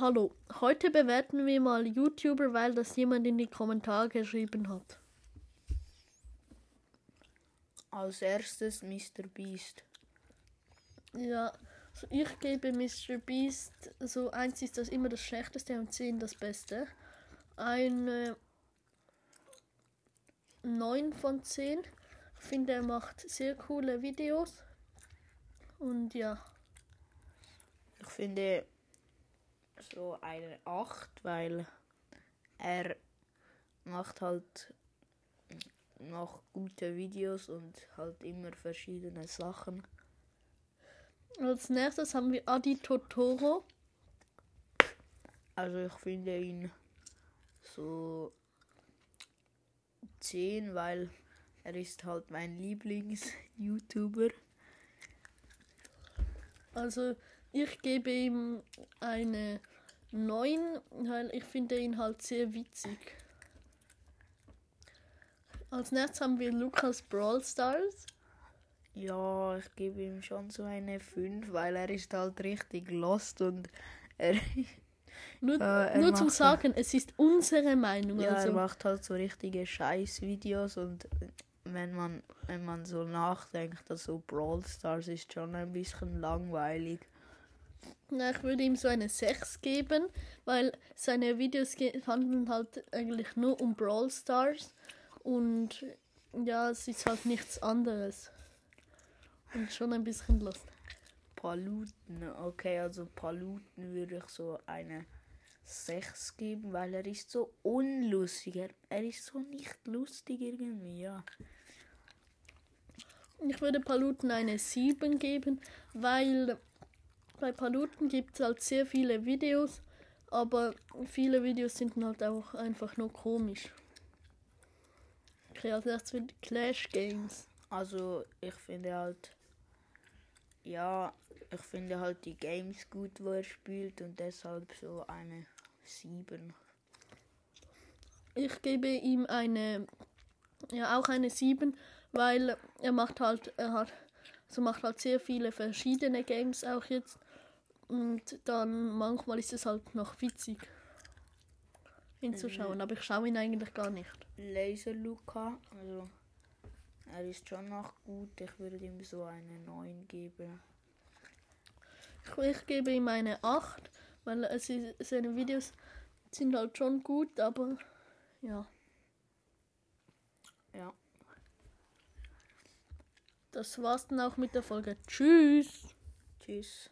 Hallo, heute bewerten wir mal YouTuber, weil das jemand in die Kommentare geschrieben hat. Als erstes Mr. Beast. Ja, also ich gebe Mr. Beast, so eins ist das immer das Schlechteste und 10 das Beste. Eine 9 von 10. Ich finde, er macht sehr coole Videos. Und ja. Ich finde so eine 8, weil er macht halt noch gute Videos und halt immer verschiedene Sachen. Als nächstes haben wir Adi Totoro. Also ich finde ihn so 10, weil er ist halt mein Lieblings-YouTuber. Also ich gebe ihm eine 9, weil ich finde ihn halt sehr witzig. Als nächstes haben wir Lukas Brawl Stars. Ja, ich gebe ihm schon so eine 5, weil er ist halt richtig lost und er, Nur, Äh, er nur zum Sagen, es ist unsere Meinung. ja, er also, macht halt so richtige Scheiß-Videos und wenn man, wenn man so nachdenkt, also Brawl Stars ist schon ein bisschen langweilig. Na, ich würde ihm so eine 6 geben, weil seine Videos handeln halt eigentlich nur um Brawl Stars. Und ja, es ist halt nichts anderes. Und schon ein bisschen lustig. Paluten, okay, also Paluten würde ich so eine 6 geben, weil er ist so unlustig. Er, er ist so nicht lustig irgendwie, ja. Ich würde Paluten eine 7 geben, weil bei Paluten gibt es halt sehr viele Videos, aber viele Videos sind halt auch einfach nur komisch. Okay, als erstes Clash Games. Also ich finde halt, ja, ich finde halt die Games gut, wo er spielt und deshalb so eine 7. Ich gebe ihm eine, ja auch eine 7, weil er macht halt, er hat, also macht halt sehr viele verschiedene Games auch jetzt. Und dann manchmal ist es halt noch witzig hinzuschauen, aber ich schaue ihn eigentlich gar nicht. Laser Luca, also er ist schon noch gut, ich würde ihm so eine 9 geben. Ich, ich gebe ihm eine 8, weil es ist, seine Videos sind halt schon gut, aber ja, Ja. Das war's dann auch mit der Folge. Tschüss! Tschüss.